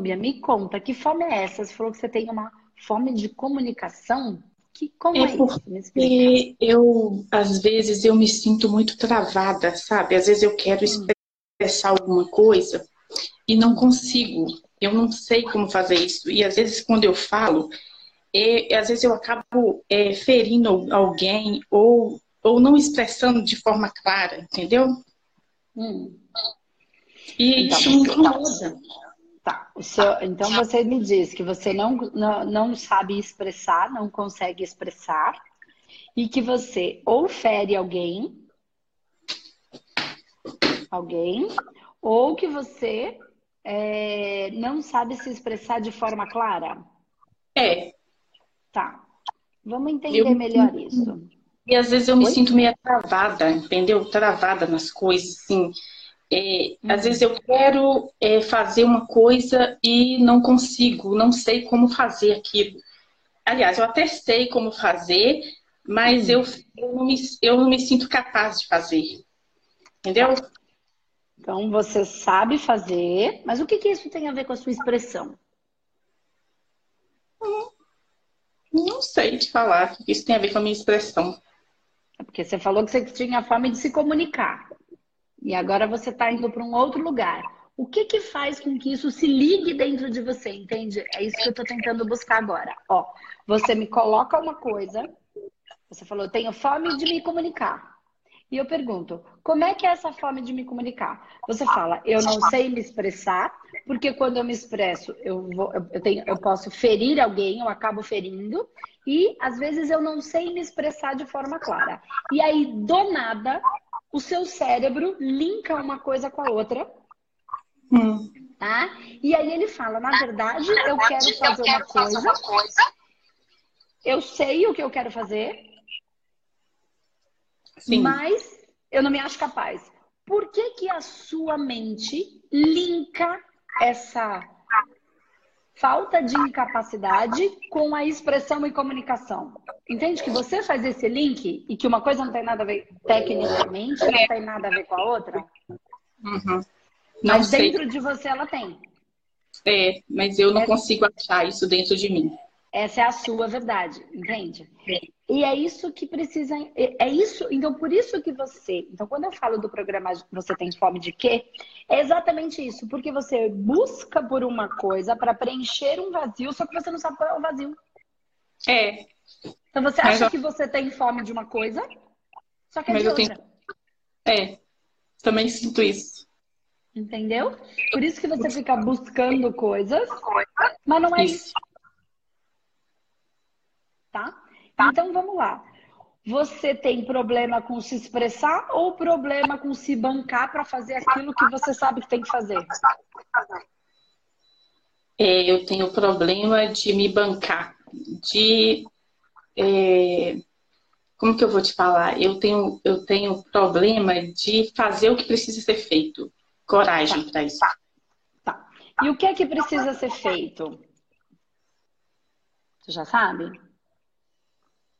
Me conta, que fome é essa? Você falou que você tem uma fome de comunicação? Que, como é, é porque eu, às vezes, eu me sinto muito travada, sabe? Às vezes eu quero hum. expressar alguma coisa e não consigo. Eu não sei como fazer isso. E às vezes, quando eu falo, é, às vezes eu acabo é, ferindo alguém ou, ou não expressando de forma clara, entendeu? Hum. E então, isso me incomoda. Tá. Seu, então você me diz que você não, não, não sabe expressar, não consegue expressar, e que você ou fere alguém, alguém, ou que você é, não sabe se expressar de forma clara. É. Tá. Vamos entender eu, melhor isso. E às vezes eu me Oi? sinto meio travada, entendeu? Travada nas coisas, assim. É, hum. Às vezes eu quero é, fazer uma coisa e não consigo, não sei como fazer aquilo. Aliás, eu até sei como fazer, mas hum. eu, eu, não me, eu não me sinto capaz de fazer. Entendeu? Então você sabe fazer, mas o que, que isso tem a ver com a sua expressão? Hum, não sei te falar o que isso tem a ver com a minha expressão. É porque você falou que você tinha fome de se comunicar. E agora você está indo para um outro lugar. O que que faz com que isso se ligue dentro de você, entende? É isso que eu estou tentando buscar agora. Ó, você me coloca uma coisa, você falou, eu tenho fome de me comunicar. E eu pergunto, como é que é essa fome de me comunicar? Você fala, eu não sei me expressar, porque quando eu me expresso, eu, vou, eu, tenho, eu posso ferir alguém, eu acabo ferindo, e às vezes eu não sei me expressar de forma clara. E aí, do nada, o seu cérebro linka uma coisa com a outra. Hum. Tá? E aí ele fala, na verdade, eu quero fazer uma coisa. Eu sei o que eu quero fazer. Sim. Mas eu não me acho capaz. Por que que a sua mente linka essa falta de incapacidade com a expressão e comunicação. Entende que você faz esse link e que uma coisa não tem nada a ver tecnicamente, não tem nada a ver com a outra? Uhum. Mas sei. dentro de você ela tem. É, mas eu não é... consigo achar isso dentro de mim. Essa é a sua verdade, entende? É. E é isso que precisa. É, é isso. Então, por isso que você. Então, quando eu falo do programa Você Tem Fome de Quê? É exatamente isso. Porque você busca por uma coisa para preencher um vazio, só que você não sabe qual é o vazio. É. Então, você acha eu... que você tem fome de uma coisa, só que é Mas de outra. Tenho... É. Também sinto isso. Entendeu? Por isso que você fica buscando coisas, mas não é isso. isso tá? Tá? Então vamos lá. Você tem problema com se expressar ou problema com se bancar para fazer aquilo que você sabe que tem que fazer? É, eu tenho problema de me bancar, de é, como que eu vou te falar? Eu tenho, eu tenho problema de fazer o que precisa ser feito. Coragem tá. para isso. Tá. E o que é que precisa ser feito? Você já sabe?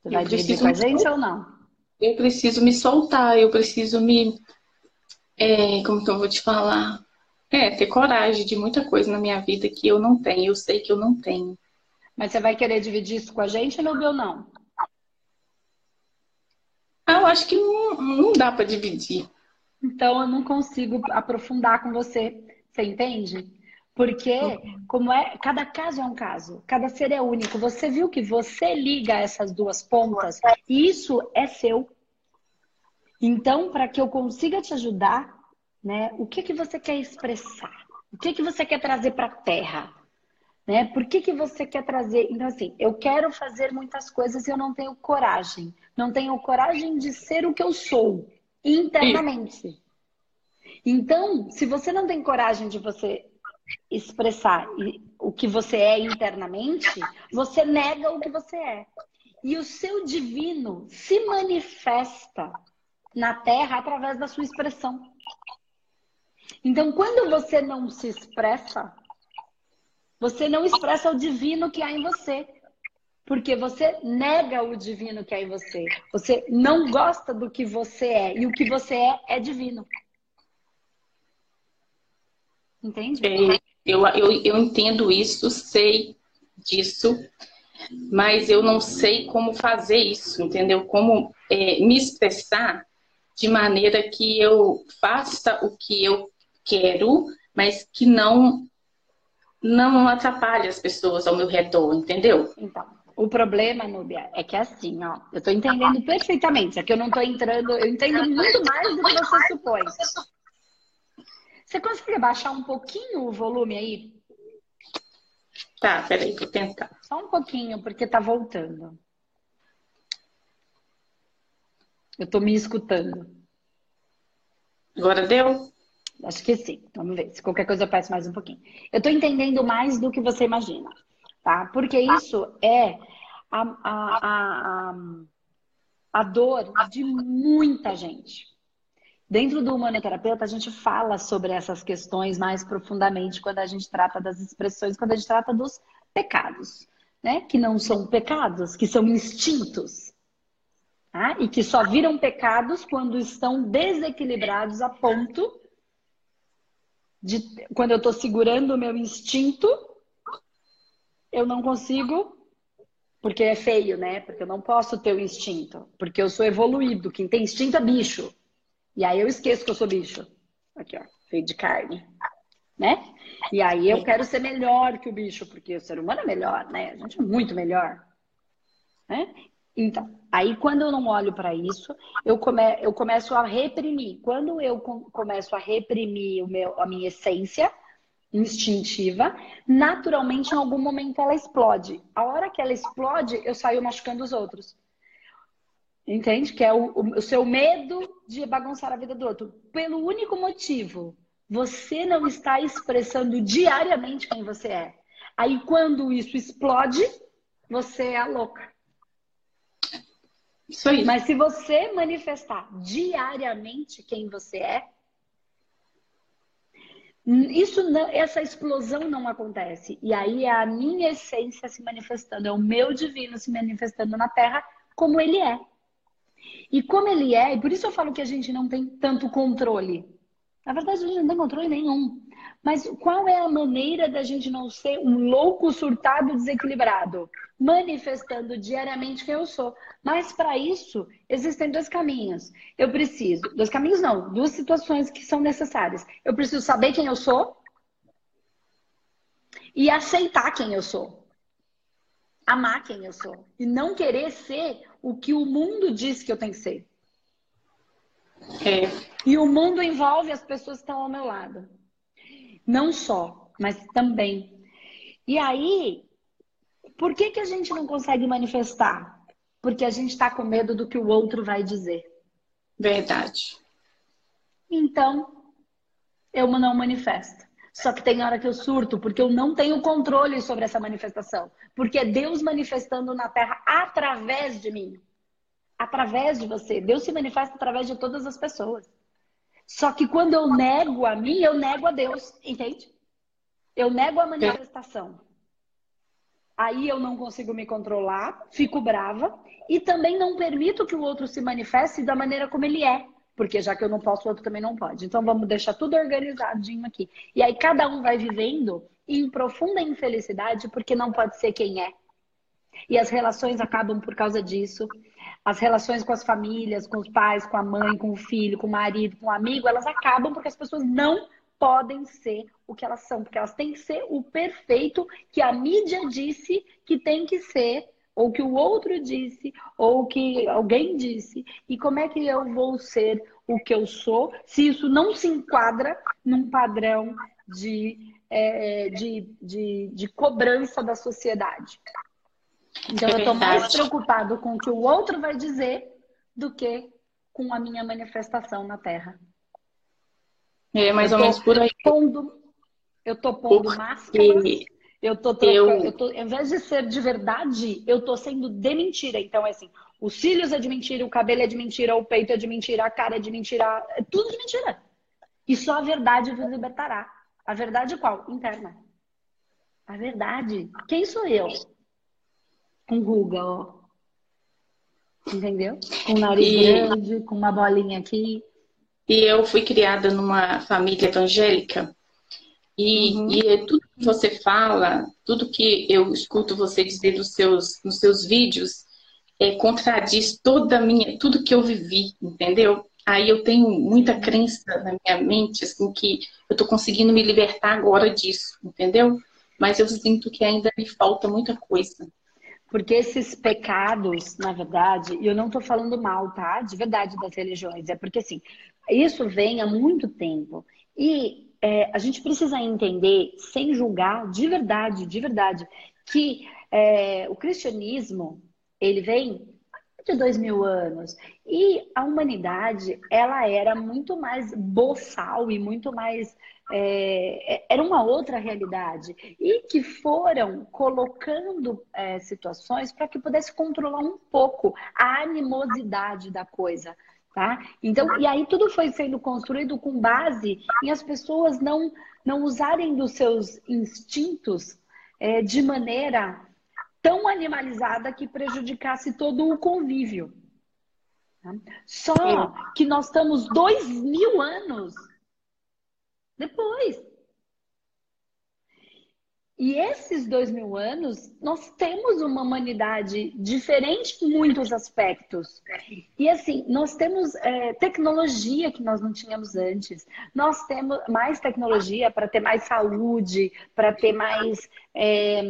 Você vai dividir com a gente ou não? Eu preciso me soltar, eu preciso me. É, como que eu vou te falar? É, ter coragem de muita coisa na minha vida que eu não tenho, eu sei que eu não tenho. Mas você vai querer dividir isso com a gente ou não? Ah, eu acho que não, não dá para dividir. Então eu não consigo aprofundar com você. Você entende? Porque, como é, cada caso é um caso, cada ser é único. Você viu que você liga essas duas pontas e isso é seu. Então, para que eu consiga te ajudar, né, o que que você quer expressar? O que que você quer trazer para a Terra? Né? Por que, que você quer trazer? Então, assim, eu quero fazer muitas coisas e eu não tenho coragem. Não tenho coragem de ser o que eu sou internamente. Então, se você não tem coragem de você expressar o que você é internamente, você nega o que você é. E o seu divino se manifesta na Terra através da sua expressão. Então, quando você não se expressa, você não expressa o divino que há em você. Porque você nega o divino que há em você. Você não gosta do que você é. E o que você é é divino. Entende? Eu, eu, eu entendo isso, sei disso, mas eu não sei como fazer isso, entendeu? Como é, me expressar de maneira que eu faça o que eu quero, mas que não não atrapalhe as pessoas ao meu redor, entendeu? Então, o problema, Núbia, é que é assim, ó, eu tô entendendo perfeitamente, é que eu não tô entrando, eu entendo muito mais do que você supõe. Você consegue baixar um pouquinho o volume aí? Tá, peraí, vou tentar. Só um pouquinho, porque tá voltando. Eu tô me escutando. Agora deu? Acho que sim. Vamos ver. Se qualquer coisa eu peço mais um pouquinho. Eu tô entendendo mais do que você imagina, tá? Porque isso é a, a, a, a, dor de muita gente. Dentro do humanoterapeuta, a gente fala sobre essas questões mais profundamente quando a gente trata das expressões, quando a gente trata dos pecados, né? Que não são pecados, que são instintos. Tá? E que só viram pecados quando estão desequilibrados a ponto de quando eu estou segurando o meu instinto, eu não consigo, porque é feio, né? Porque eu não posso ter o instinto, porque eu sou evoluído. Quem tem instinto é bicho. E aí eu esqueço que eu sou bicho. Aqui, ó, feio de carne, né? E aí eu quero ser melhor que o bicho, porque o ser humano é melhor, né? A gente é muito melhor. Né? Então, aí quando eu não olho para isso, eu, come, eu começo a reprimir. Quando eu começo a reprimir o meu, a minha essência instintiva, naturalmente em algum momento ela explode. A hora que ela explode, eu saio machucando os outros. Entende? Que é o, o, seu medo de bagunçar a vida do outro. Pelo único motivo, você não está expressando diariamente quem você é. Aí quando isso explode, você é a louca. Isso aí. Mas se você manifestar diariamente quem você é, isso não, essa explosão não acontece. E aí é a minha essência se manifestando, é o meu divino se manifestando na Terra como ele é. E como ele é, e por isso eu falo que a gente não tem tanto controle. Na verdade, a gente não tem controle nenhum. Mas qual é a maneira da gente não ser um louco surtado desequilibrado? Manifestando diariamente quem eu sou. Mas para isso, existem dois caminhos. Eu preciso, dois caminhos não, duas situações que são necessárias. Eu preciso saber quem eu sou e aceitar quem eu sou. Amar quem eu sou. E não querer ser o que o mundo diz que eu tenho que ser. É. E o mundo envolve as pessoas que estão ao meu lado. Não só, mas também. E aí, por que, que a gente não consegue manifestar? Porque a gente está com medo do que o outro vai dizer. Verdade. Então, eu não manifesto. Só que tem hora que eu surto, porque eu não tenho controle sobre essa manifestação. Porque é Deus manifestando na terra através de mim. Através de você. Deus se manifesta através de todas as pessoas. Só que quando eu nego a mim, eu nego a Deus, entende? Eu nego a manifestação. Aí eu não consigo me controlar, fico brava e também não permito que o outro se manifeste da maneira como ele é. Porque já que eu não posso, o outro também não pode. Então vamos deixar tudo organizadinho aqui. E aí cada um vai vivendo em profunda infelicidade porque não pode ser quem é. E as relações acabam por causa disso. As relações com as famílias, com os pais, com a mãe, com o filho, com o marido, com o amigo, elas acabam porque as pessoas não podem ser o que elas são, porque elas têm que ser o perfeito que a mídia disse que tem que ser, ou que o outro disse, ou que alguém disse. E como é que eu vou ser o que eu sou se isso não se enquadra num padrão de, é, de, de, de cobrança da sociedade? Então, é eu estou mais preocupado com o que o outro vai dizer do que com a minha manifestação na Terra. É mais ou menos por aí. Pondo, eu estou pondo Porque... máscaras. Eu tô, trocando, eu... eu tô, em vez de ser de verdade, eu tô sendo de mentira. Então, é assim, os cílios é de mentira, o cabelo é de mentira, o peito é de mentira, a cara é de mentira, é tudo de mentira. E só a verdade vos libertará. A verdade qual? Interna. A verdade. Quem sou eu? com ruga, ó. Entendeu? Com o nariz e... grande, com uma bolinha aqui. E eu fui criada numa família evangélica E, uhum. e é tudo que você fala, tudo que eu escuto você dizer nos seus, nos seus vídeos, é, contradiz toda a minha, tudo que eu vivi, entendeu? Aí eu tenho muita crença na minha mente, assim, que eu estou conseguindo me libertar agora disso, entendeu? Mas eu sinto que ainda me falta muita coisa. Porque esses pecados, na verdade, e eu não estou falando mal, tá? De verdade das religiões, é porque assim, isso vem há muito tempo. E é, a gente precisa entender, sem julgar, de verdade, de verdade, que é, o cristianismo, ele vem de dois mil anos. E a humanidade, ela era muito mais boçal e muito mais. É, é era uma outra realidade. E que foram colocando é, situações para que pudesse controlar um pouco a animosidade da coisa. Tá? Então, e aí tudo foi sendo construído com base em as pessoas não, não usarem dos seus instintos é, de maneira tão animalizada que prejudicasse todo o convívio. Tá? Só que nós estamos dois mil anos depois. E esses dois mil anos, nós temos uma humanidade diferente em muitos aspectos. E assim, nós temos é, tecnologia que nós não tínhamos antes. Nós temos mais tecnologia para ter mais saúde, para ter mais. É,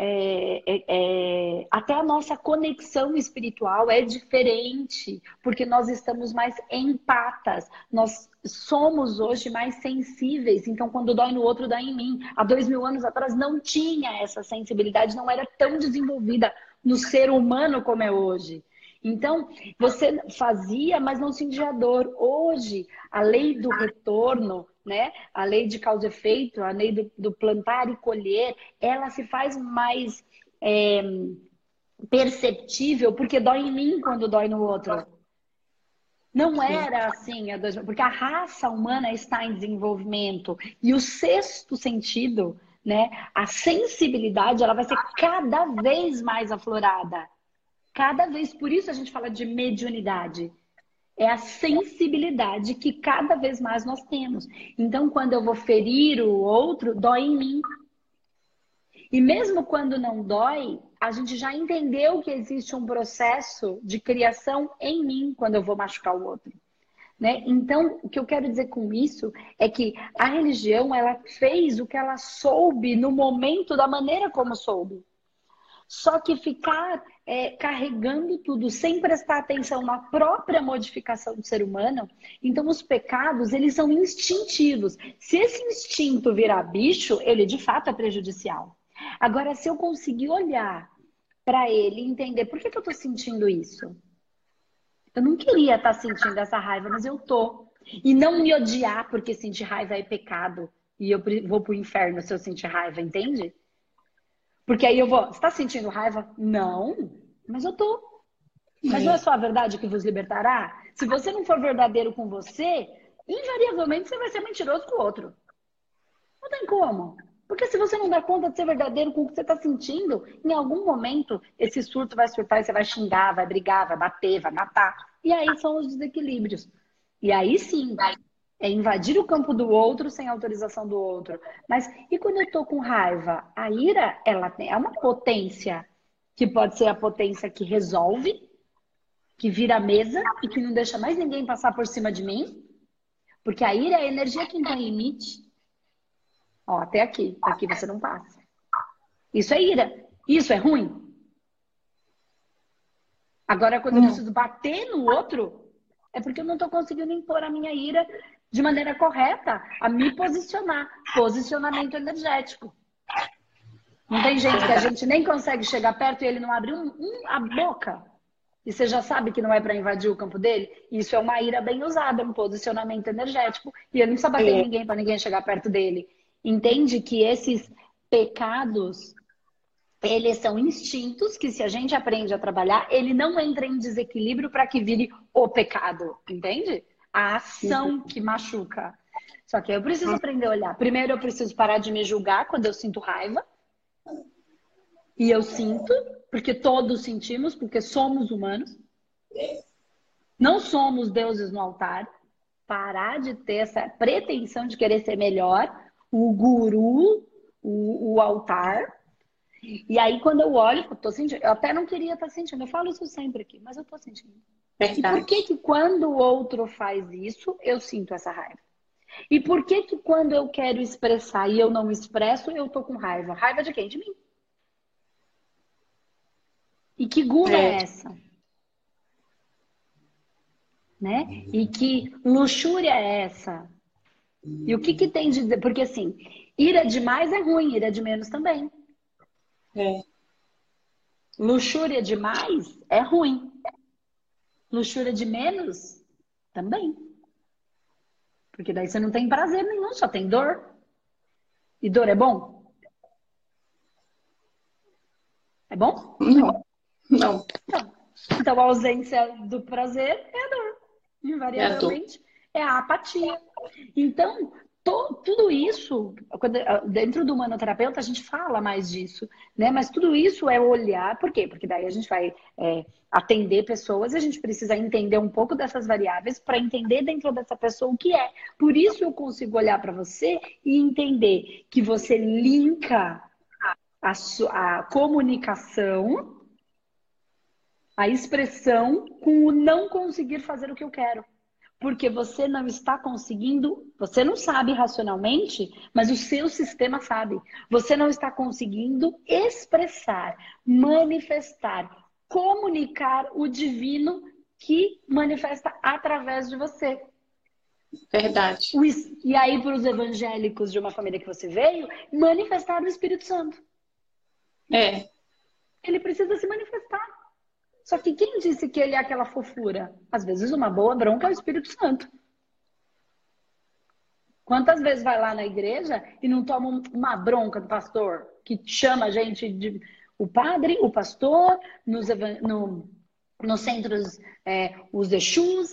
é, é, é, até a nossa conexão espiritual é diferente, porque nós estamos mais empatas, nós somos hoje mais sensíveis. Então, quando dói no outro, dói em mim. Há dois mil anos atrás não tinha essa sensibilidade, não era tão desenvolvida no ser humano como é hoje. Então, você fazia, mas não sentia dor. Hoje, a lei do retorno, né? A lei de causa e efeito, a lei do, do plantar e colher, ela se faz mais é, perceptível porque dói em mim quando dói no outro. Não era assim, porque a raça humana está em desenvolvimento e o sexto sentido, né, a sensibilidade, ela vai ser cada vez mais aflorada. Cada vez, por isso a gente fala de mediunidade é a sensibilidade que cada vez mais nós temos. Então, quando eu vou ferir o outro, dói em mim. E mesmo quando não dói, a gente já entendeu que existe um processo de criação em mim quando eu vou machucar o outro. Né? Então, o que eu quero dizer com isso é que a religião ela fez o que ela soube no momento da maneira como soube. Só que ficar é, carregando tudo sem prestar atenção na própria modificação do ser humano, então os pecados eles são instintivos. Se esse instinto virar bicho, ele de fato é prejudicial. Agora, se eu conseguir olhar para ele e entender por que, que eu estou sentindo isso, eu não queria estar tá sentindo essa raiva, mas eu tô. E não me odiar porque sentir raiva é pecado e eu vou pro inferno se eu sentir raiva, entende? Porque aí eu vou, você tá sentindo raiva? Não, mas eu tô. Mas não é só a verdade que vos libertará? Se você não for verdadeiro com você, invariavelmente você vai ser mentiroso com o outro. Não tem como. Porque se você não dá conta de ser verdadeiro com o que você está sentindo, em algum momento esse surto vai surtar e você vai xingar, vai brigar, vai bater, vai matar. E aí são os desequilíbrios. E aí sim, é invadir o campo do outro sem autorização do outro. Mas e quando eu estou com raiva? A ira, ela é uma potência que pode ser a potência que resolve, que vira a mesa e que não deixa mais ninguém passar por cima de mim. Porque a ira é a energia que não tem limite. Ó, até aqui. Aqui você não passa. Isso é ira. Isso é ruim. Agora, quando eu preciso bater no outro, é porque eu não estou conseguindo impor a minha ira de maneira correta, a me posicionar. Posicionamento energético. Não tem gente que a gente nem consegue chegar perto e ele não abre um, um, a boca. E você já sabe que não é para invadir o campo dele? Isso é uma ira bem usada, um posicionamento energético. E ele não precisa bater é. ninguém para ninguém chegar perto dele. Entende que esses pecados, eles são instintos que se a gente aprende a trabalhar, ele não entra em desequilíbrio para que vire o pecado. Entende? a ação que machuca. Só que eu preciso aprender a olhar. Primeiro, eu preciso parar de me julgar quando eu sinto raiva. E eu sinto, porque todos sentimos, porque somos humanos. Não somos deuses no altar. Parar de ter essa pretensão de querer ser melhor. o guru, o, o altar. E aí, quando eu olho, eu tô sentindo, eu até não queria estar tá sentindo, eu falo isso sempre aqui, mas eu tô sentindo. Verdade. E por que que quando o outro faz isso, eu sinto essa raiva? E por que que quando eu quero expressar e eu não expresso, eu tô com raiva? Raiva de quem? De mim. E que gula é, é essa? Né? E que luxúria é essa? E o que que tem de... Porque assim, ira demais é ruim, ira de menos também. É. Luxúria demais é ruim. Luxúria de menos também. Porque daí você não tem prazer nenhum, só tem dor. E dor é bom? É bom? Não. Não. Então, então a ausência do prazer é a dor. Invariavelmente é a, é a apatia. Então, to, tudo isso, quando, dentro do manoterapeuta a gente fala mais disso, né? Mas tudo isso é olhar, por quê? Porque daí a gente vai é, atender pessoas e a gente precisa entender um pouco dessas variáveis para entender dentro dessa pessoa o que é. Por isso eu consigo olhar para você e entender que você linka a, a comunicação, a expressão com o não conseguir fazer o que eu quero porque você não está conseguindo, você não sabe racionalmente, mas o seu sistema sabe. Você não está conseguindo expressar, manifestar, comunicar o divino que manifesta através de você. Verdade. E aí, para os evangélicos de uma família que você veio, manifestar o Espírito Santo. É. Ele precisa se manifestar. Só que quem disse que ele é aquela fofura? Às vezes uma boa bronca é o Espírito Santo. Quantas vezes vai lá na igreja e não toma uma bronca do pastor que chama a gente de o padre, o pastor, nos, no, nos centros, é, os Exus,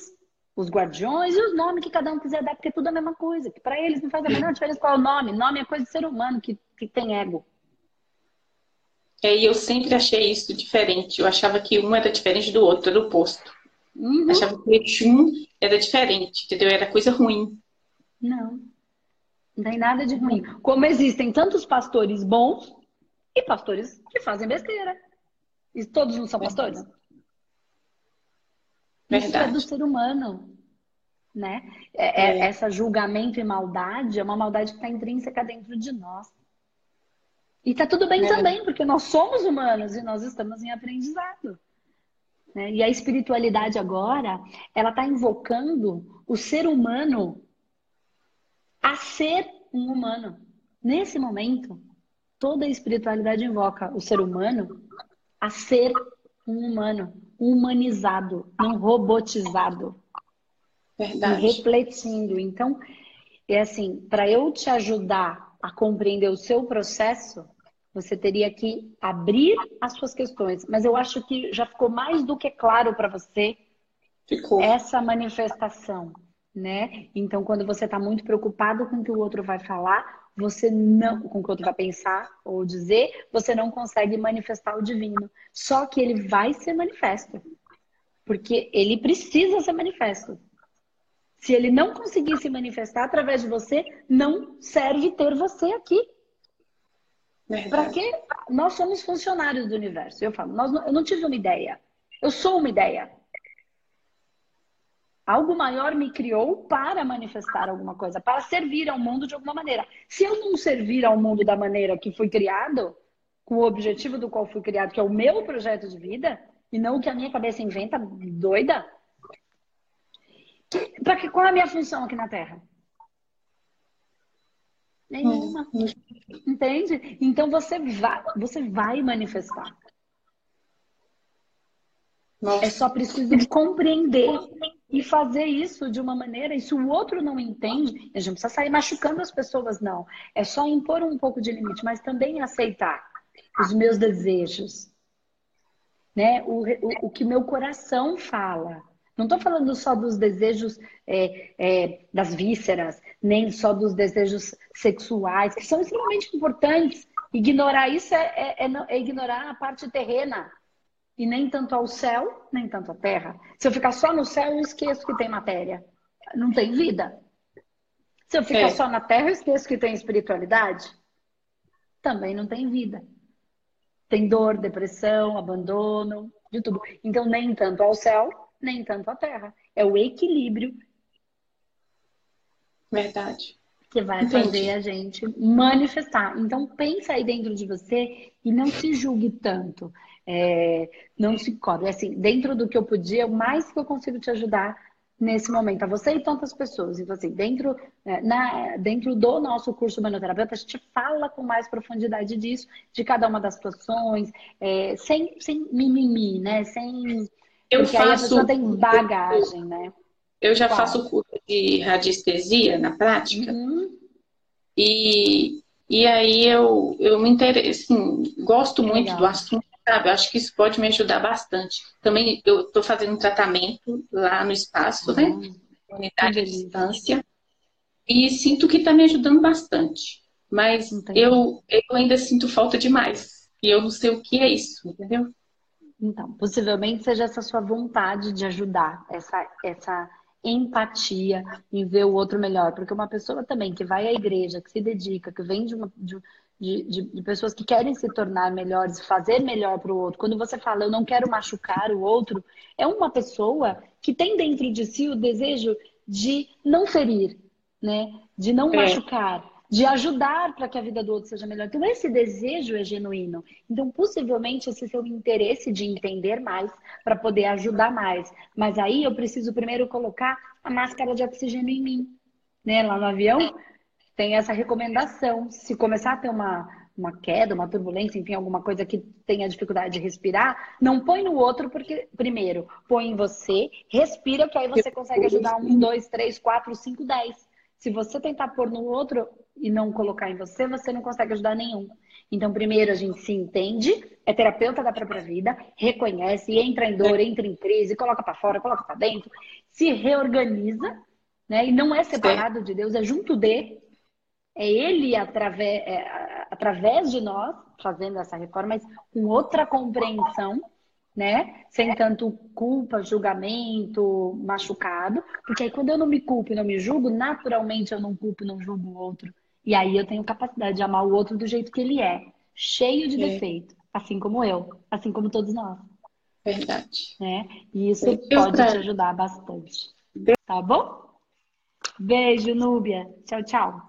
os guardiões e os nomes que cada um quiser dar, porque é tudo a mesma coisa. Que para eles não faz a menor diferença qual é o nome. Nome é coisa de ser humano que, que tem ego. É, e eu sempre achei isso diferente. Eu achava que um era diferente do outro, era o oposto. Uhum. Achava que um era diferente, entendeu? Era coisa ruim. Não. Não tem nada de ruim. Como existem tantos pastores bons e pastores que fazem besteira. E todos não são pastores? Verdade. Isso é do ser humano. Né? É, é. Essa julgamento e maldade é uma maldade que está intrínseca dentro de nós. E tá tudo bem é. também, porque nós somos humanos e nós estamos em aprendizado. Né? E a espiritualidade agora, ela está invocando o ser humano a ser um humano. Nesse momento, toda a espiritualidade invoca o ser humano a ser um humano, humanizado, não robotizado. Verdade. E refletindo. Então, é assim, para eu te ajudar a compreender o seu processo, você teria que abrir as suas questões. Mas eu acho que já ficou mais do que claro para você ficou. essa manifestação, né? Então, quando você está muito preocupado com o que o outro vai falar, você não, com o que o outro vai pensar ou dizer, você não consegue manifestar o divino. Só que ele vai ser manifesto. Porque ele precisa ser manifesto. Se ele não conseguir se manifestar através de você, não serve ter você aqui. Para quê? Nós somos funcionários do universo. Eu falo, nós não, eu não tive uma ideia. Eu sou uma ideia. Algo maior me criou para manifestar alguma coisa, para servir ao mundo de alguma maneira. Se eu não servir ao mundo da maneira que fui criado, com o objetivo do qual fui criado, que é o meu projeto de vida, e não o que a minha cabeça inventa doida, para que qual é a minha função aqui na Terra? Nenhuma. Hum. Entende? Então você vai, você vai manifestar. É só preciso compreender e fazer isso de uma maneira. E se o outro não entende, a gente não precisa sair machucando as pessoas, não. É só impor um pouco de limite, mas também aceitar os meus desejos. Né? O, o, o que meu coração fala. Não estou falando só dos desejos é, é, das vísceras, nem só dos desejos sexuais, que são extremamente importantes. Ignorar isso é, é, é, é ignorar a parte terrena. E nem tanto ao céu, nem tanto à terra. Se eu ficar só no céu, eu esqueço que tem matéria. Não tem vida. Se eu ficar é. só na terra, eu esqueço que tem espiritualidade. Também não tem vida. Tem dor, depressão, abandono, de tudo. Então, nem tanto ao céu, nem tanto à terra. É o equilíbrio. Verdade. Que vai Entendi. fazer a gente manifestar. Então, pensa aí dentro de você e não se julgue tanto. É, não se cobre. Assim, dentro do que eu podia, o mais que eu consigo te ajudar nesse momento, a você e tantas pessoas. Então, assim, dentro, é, na, dentro do nosso curso Humanoterapeuta, a gente fala com mais profundidade disso, de cada uma das situações, é, sem, sem mimimi, né? Sem. Eu porque faço, aí a pessoa tem bagagem, né? Eu já Qual? faço curso de radiestesia na prática. Uhum. E, e aí eu, eu me interesso, assim, gosto muito Legal. do assunto sabe? Eu acho que isso pode me ajudar bastante. Também eu estou fazendo um tratamento lá no espaço, né? uhum. né? Unidade à distância. E sinto que está me ajudando bastante. Mas eu, eu ainda sinto falta demais. E eu não sei o que é isso, entendeu? Então, possivelmente seja essa sua vontade de ajudar, essa, essa empatia em ver o outro melhor. Porque uma pessoa também que vai à igreja, que se dedica, que vem de, uma, de, de, de, pessoas que querem se tornar melhores, fazer melhor para o outro. Quando você fala, eu não quero machucar o outro, é uma pessoa que tem dentro de si o desejo de não ferir, né? De não é. machucar, de ajudar para que a vida do outro seja melhor. Então, esse desejo é genuíno. Então, possivelmente, esse seu interesse de entender mais para poder ajudar mais. Mas aí eu preciso primeiro colocar a máscara de oxigênio em mim, né? Lá no avião tem essa recomendação. Se começar a ter uma, uma queda, uma turbulência, enfim, alguma coisa que tenha dificuldade de respirar, não põe no outro, porque, primeiro, põe em você, respira, que aí você consegue ajudar um, dois, três, quatro, cinco, dez. Se você tentar pôr no outro e não colocar em você, você não consegue ajudar nenhum. Então, primeiro a gente se entende, é terapeuta da própria vida, reconhece, entra em dor, entra em crise, coloca para fora, coloca para dentro, se reorganiza, né? E não é separado de Deus, é junto de, é Ele através, é, através de nós fazendo essa reforma, mas com outra compreensão, né? Sem tanto culpa, julgamento, machucado. Porque aí quando eu não me culpo e não me julgo, naturalmente eu não culpo e não julgo o outro. E aí eu tenho capacidade de amar o outro do jeito que ele é, cheio de é. defeito, assim como eu, assim como todos nós. Verdade. Né? E isso pode pra... te ajudar bastante. Tá bom? Beijo, Núbia. Tchau, tchau.